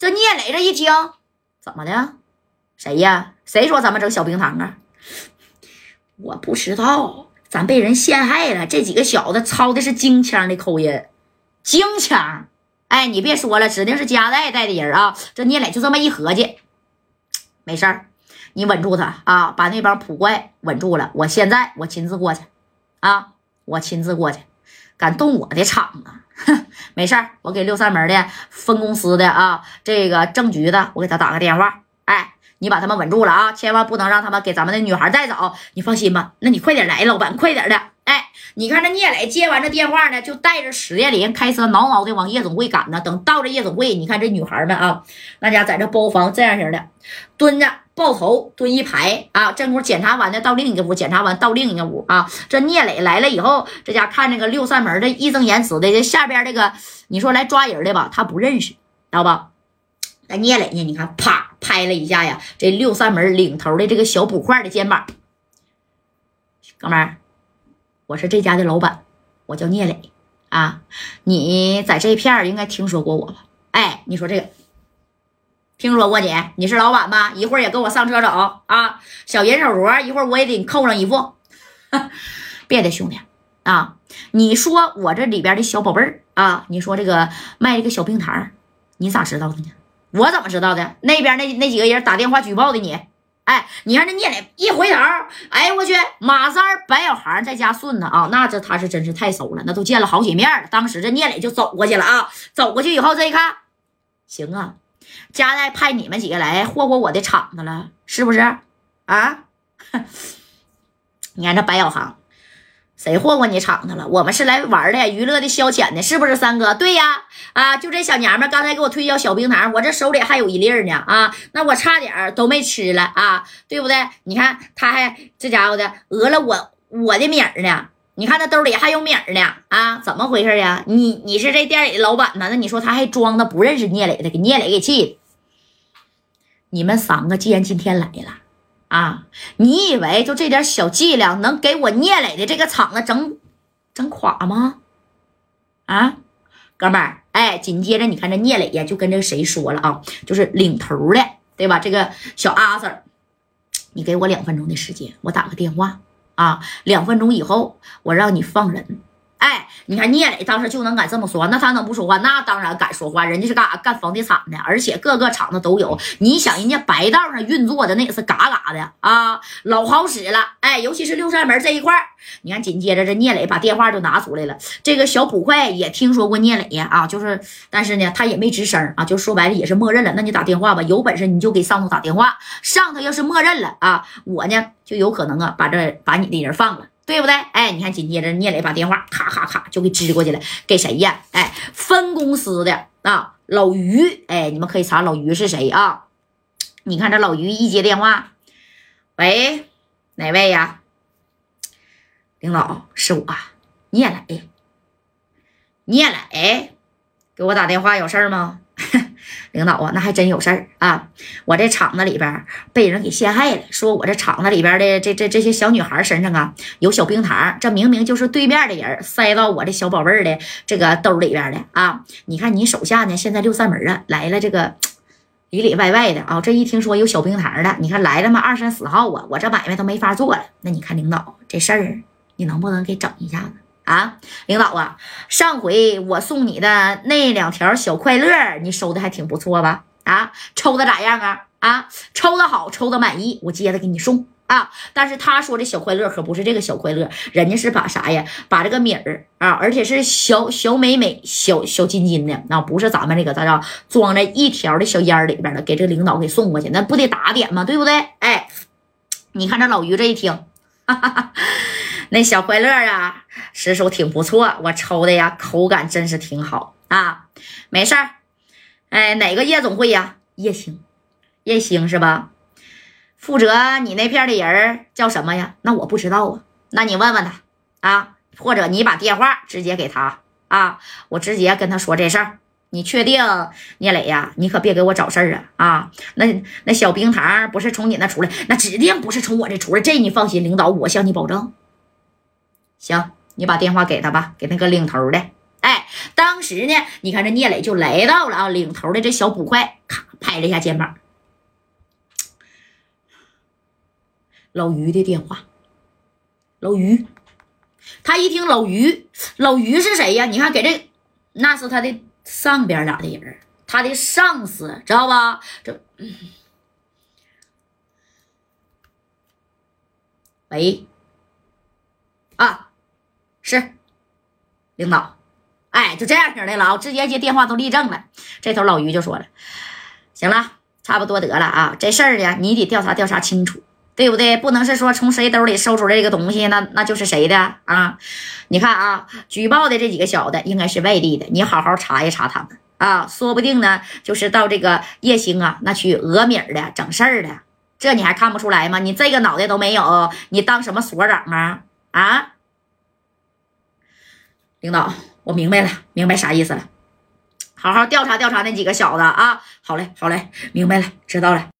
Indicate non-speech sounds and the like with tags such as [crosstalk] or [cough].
这聂磊这一听，怎么的？谁呀？谁说咱们整小冰糖啊？我不知道，咱被人陷害了。这几个小子操的是京腔的口音，京腔。哎，你别说了，指定是加代带的人啊。这聂磊就这么一合计，没事儿，你稳住他啊，把那帮普怪稳住了。我现在我亲自过去啊，我亲自过去，敢动我的厂子，哼，没事儿，我给六扇门的分公司的啊，这个正局的，我给他打个电话。哎，你把他们稳住了啊，千万不能让他们给咱们的女孩带走。你放心吧，那你快点来，老板，快点的。哎，你看这聂磊接完这电话呢，就带着史艳林开车挠挠的往夜总会赶呢。等到这夜总会，你看这女孩们啊，那家在这包房这样式的蹲着抱头蹲一排啊。这屋检查完的到另一个屋，检查完到另一个屋啊。这聂磊来了以后，这家看这个六扇门的义正言辞的，这下边这个你说来抓人的吧，他不认识，知道吧？那聂磊呢？你看，啪拍了一下呀，这六扇门领头的这个小捕快的肩膀，哥们儿。我是这家的老板，我叫聂磊啊。你在这片儿应该听说过我吧？哎，你说这个，听说过你？你是老板吧？一会儿也跟我上车走啊。小银手镯，一会儿我也得扣上一副。[laughs] 别的兄弟啊，你说我这里边的小宝贝儿啊，你说这个卖这个小冰糖，你咋知道的呢？我怎么知道的？那边那那几个人打电话举报的你。哎，你看这聂磊一回头，哎我去，马三、白小航在家顺呢啊，那这他是真是太熟了，那都见了好几面了。当时这聂磊就走过去了啊，走过去以后这一看，行啊，家代派你们几个来霍霍我的场子了，是不是啊？[laughs] 你看这白小航。谁霍霍你场子了？我们是来玩的，娱乐的，消遣的，是不是三哥？对呀，啊，就这小娘们刚才给我推销小冰糖，我这手里还有一粒呢，啊，那我差点都没吃了啊，对不对？你看他还这家伙的讹了我我的米儿呢，你看他兜里还有米儿呢，啊，怎么回事呀？你你是这店里的老板呢？那你说他还装的不认识聂磊的，给聂磊给气的。你们三个既然今天来了。啊！你以为就这点小伎俩能给我聂磊的这个厂子整整垮吗？啊，哥们儿，哎，紧接着你看这聂磊呀，就跟这个谁说了啊，就是领头的，对吧？这个小阿 Sir，你给我两分钟的时间，我打个电话啊，两分钟以后我让你放人。哎，你看聂磊当时就能敢这么说，那他能不说话？那当然敢说话，人家是干啥？干房地产的，而且各个厂子都有。你想，人家白道上运作的那也是嘎嘎的啊，老好使了。哎，尤其是六扇门这一块你看紧接着这聂磊把电话就拿出来了。这个小捕快也听说过聂磊呀，啊，就是，但是呢，他也没吱声啊，就说白了也是默认了。那你打电话吧，有本事你就给上头打电话，上头要是默认了啊，我呢就有可能啊把这把你的人放了。对不对？哎，你看，紧接着聂磊把电话咔咔咔就给支过去了，给谁呀？哎，分公司的啊，老于。哎，你们可以查老于是谁啊？你看这老于一接电话，喂，哪位呀？领导是我，聂磊。聂磊，给我打电话有事吗？领导啊，那还真有事儿啊！我这厂子里边被人给陷害了，说我这厂子里边的这这这些小女孩身上啊有小冰糖，这明明就是对面的人塞到我这小宝贝儿的这个兜里边的啊！你看你手下呢，现在六扇门啊来了，这个 [tsk] 里里外外的啊，这一听说有小冰糖的，你看来了嘛，二三四号啊，我这买卖都没法做了。那你看领导这事儿，你能不能给整一下子？啊，领导啊，上回我送你的那两条小快乐，你收的还挺不错吧？啊，抽的咋样啊？啊，抽的好，抽的满意，我接着给你送啊。但是他说的小快乐可不是这个小快乐，人家是把啥呀？把这个米儿啊，而且是小小美美、小小金金的，那不是咱们这个咋着装在一条的小烟里边的，给这个领导给送过去，那不得打点吗？对不对？哎，你看这老于这一听，哈哈哈。那小快乐啊，实属挺不错，我抽的呀，口感真是挺好啊。没事儿，哎，哪个夜总会呀？夜星，夜星是吧？负责你那片的人叫什么呀？那我不知道啊，那你问问他啊，或者你把电话直接给他啊，我直接跟他说这事儿。你确定聂磊呀？你可别给我找事儿啊！啊，那那小冰糖不是从你那出来，那指定不是从我这出来，这你放心，领导我向你保证。行，你把电话给他吧，给那个领头的。哎，当时呢，你看这聂磊就来到了啊，领头的这小捕快，咔拍了一下肩膀。老于的电话，老于，他一听老于，老于是谁呀？你看给这，那是他的上边俩的人，他的上司，知道吧？这，喂，是领导，哎，就这样式的了啊，直接接电话都立正了。这头老于就说了，行了，差不多得了啊，这事儿呢，你得调查调查清楚。对不对？不能是说从谁兜里搜出来这个东西，那那就是谁的啊？你看啊，举报的这几个小子应该是外地的，你好好查一查他们啊，说不定呢就是到这个叶星啊那去讹米儿的整事儿的，这你还看不出来吗？你这个脑袋都没有，你当什么所长啊？啊？领导，我明白了，明白啥意思了，好好调查调查那几个小子啊。好嘞，好嘞，明白了，知道了。